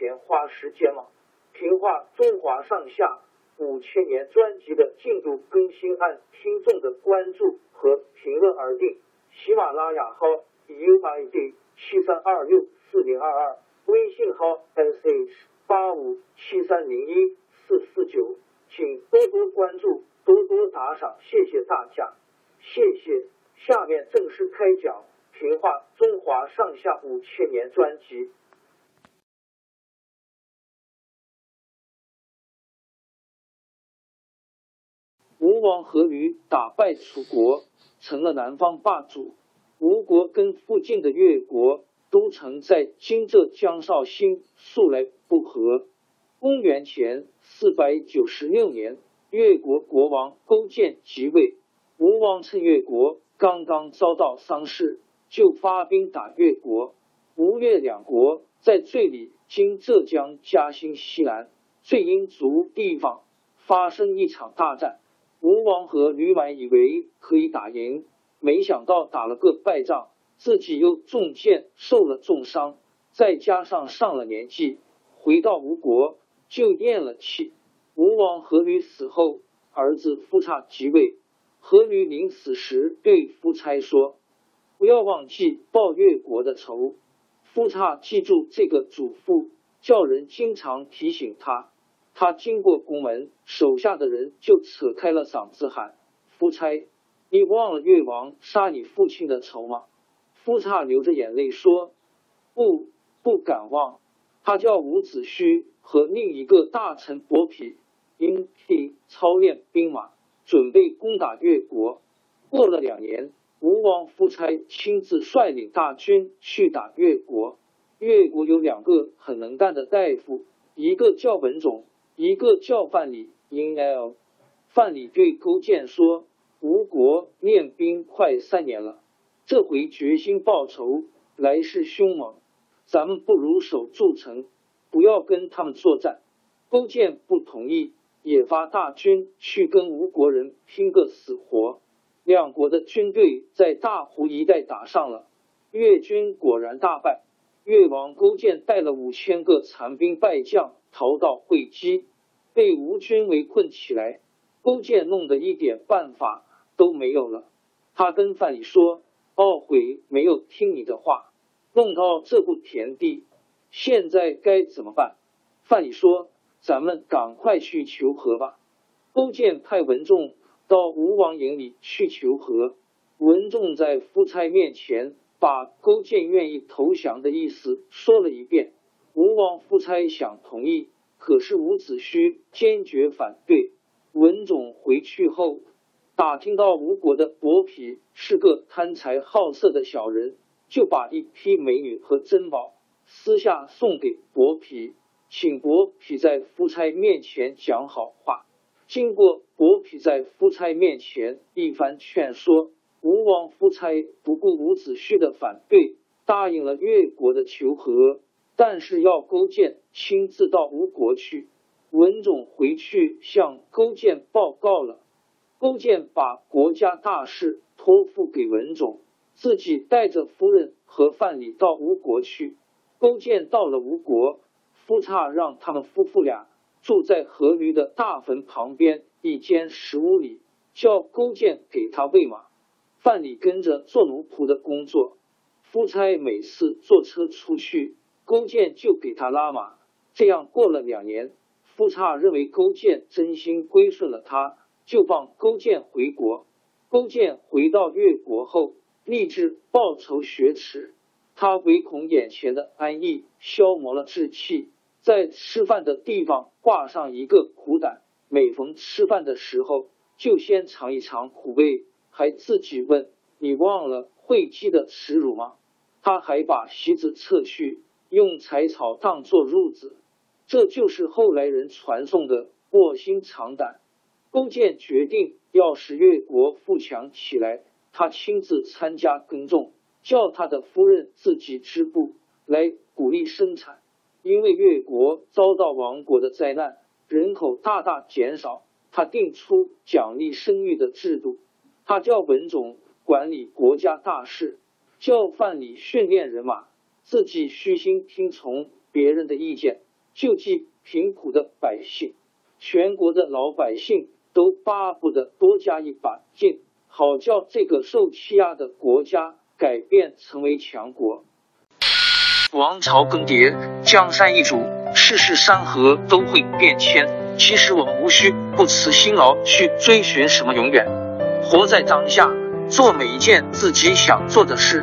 钱花时间吗？评话中华上下五千年专辑的进度更新按听众的关注和评论而定。喜马拉雅号 UID 七三二六四零二二，微信号 sh 八五七三零一四四九，请多多关注。多多打赏，谢谢大家，谢谢。下面正式开讲《评话中华上下五千年》专辑。王阖闾打败楚国，成了南方霸主。吴国跟附近的越国都曾在今浙江绍兴素来不和。公元前四百九十六年。越国国王勾践即位，吴王趁越国刚刚遭到丧事，就发兵打越国。吴越两国在最里（今浙江嘉兴西南）最阴族地方发生一场大战。吴王和吕满以为可以打赢，没想到打了个败仗，自己又中箭受了重伤，再加上上了年纪，回到吴国就咽了气。吴王阖闾死后，儿子夫差即位。阖闾临死时对夫差说：“不要忘记报越国的仇。”夫差记住这个嘱咐，叫人经常提醒他。他经过宫门，手下的人就扯开了嗓子喊：“夫差，你忘了越王杀你父亲的仇吗？”夫差流着眼泪说：“不，不敢忘。”他叫伍子胥和另一个大臣伯嚭。因替操练兵马，准备攻打越国。过了两年，吴王夫差亲自率领大军去打越国。越国有两个很能干的大夫，一个叫文种，一个叫范蠡。因 L 范蠡对勾践说：“吴国练兵快三年了，这回决心报仇，来势凶猛，咱们不如守住城，不要跟他们作战。”勾践不同意。也发大军去跟吴国人拼个死活，两国的军队在大湖一带打上了，越军果然大败。越王勾践带了五千个残兵败将逃到会稽，被吴军围困起来。勾践弄得一点办法都没有了，他跟范蠡说：“懊悔没有听你的话，弄到这步田地，现在该怎么办？”范蠡说。咱们赶快去求和吧。勾践派文仲到吴王营里去求和。文仲在夫差面前把勾践愿意投降的意思说了一遍。吴王夫差想同意，可是伍子胥坚决反对。文种回去后，打听到吴国的伯嚭是个贪财好色的小人，就把一批美女和珍宝私下送给伯嚭。请伯嚭在夫差面前讲好话。经过伯嚭在夫差面前一番劝说，吴王夫差不顾伍子胥的反对，答应了越国的求和，但是要勾践亲自到吴国去。文种回去向勾践报告了，勾践把国家大事托付给文种，自己带着夫人和范蠡到吴国去。勾践到了吴国。夫差让他们夫妇俩住在阖闾的大坟旁边一间石屋里，叫勾践给他喂马。范蠡跟着做奴仆的工作。夫差每次坐车出去，勾践就给他拉马。这样过了两年，夫差认为勾践真心归顺了他，就放勾践回国。勾践回到越国后，立志报仇雪耻。他唯恐眼前的安逸消磨了志气，在吃饭的地方挂上一个苦胆，每逢吃饭的时候，就先尝一尝苦味，还自己问：“你忘了会稽的耻辱吗？”他还把席子撤去，用柴草当做褥子。这就是后来人传颂的卧薪尝胆。勾践决定要使越国富强起来，他亲自参加耕种。叫他的夫人自己织布来鼓励生产，因为越国遭到亡国的灾难，人口大大减少。他定出奖励生育的制度，他叫文种管理国家大事，叫范蠡训练人马，自己虚心听从别人的意见，救济贫苦的百姓。全国的老百姓都巴不得多加一把劲，好叫这个受欺压的国家。改变成为强国，王朝更迭，江山易主，世事山河都会变迁。其实我们无需不辞辛劳去追寻什么永远，活在当下，做每一件自己想做的事，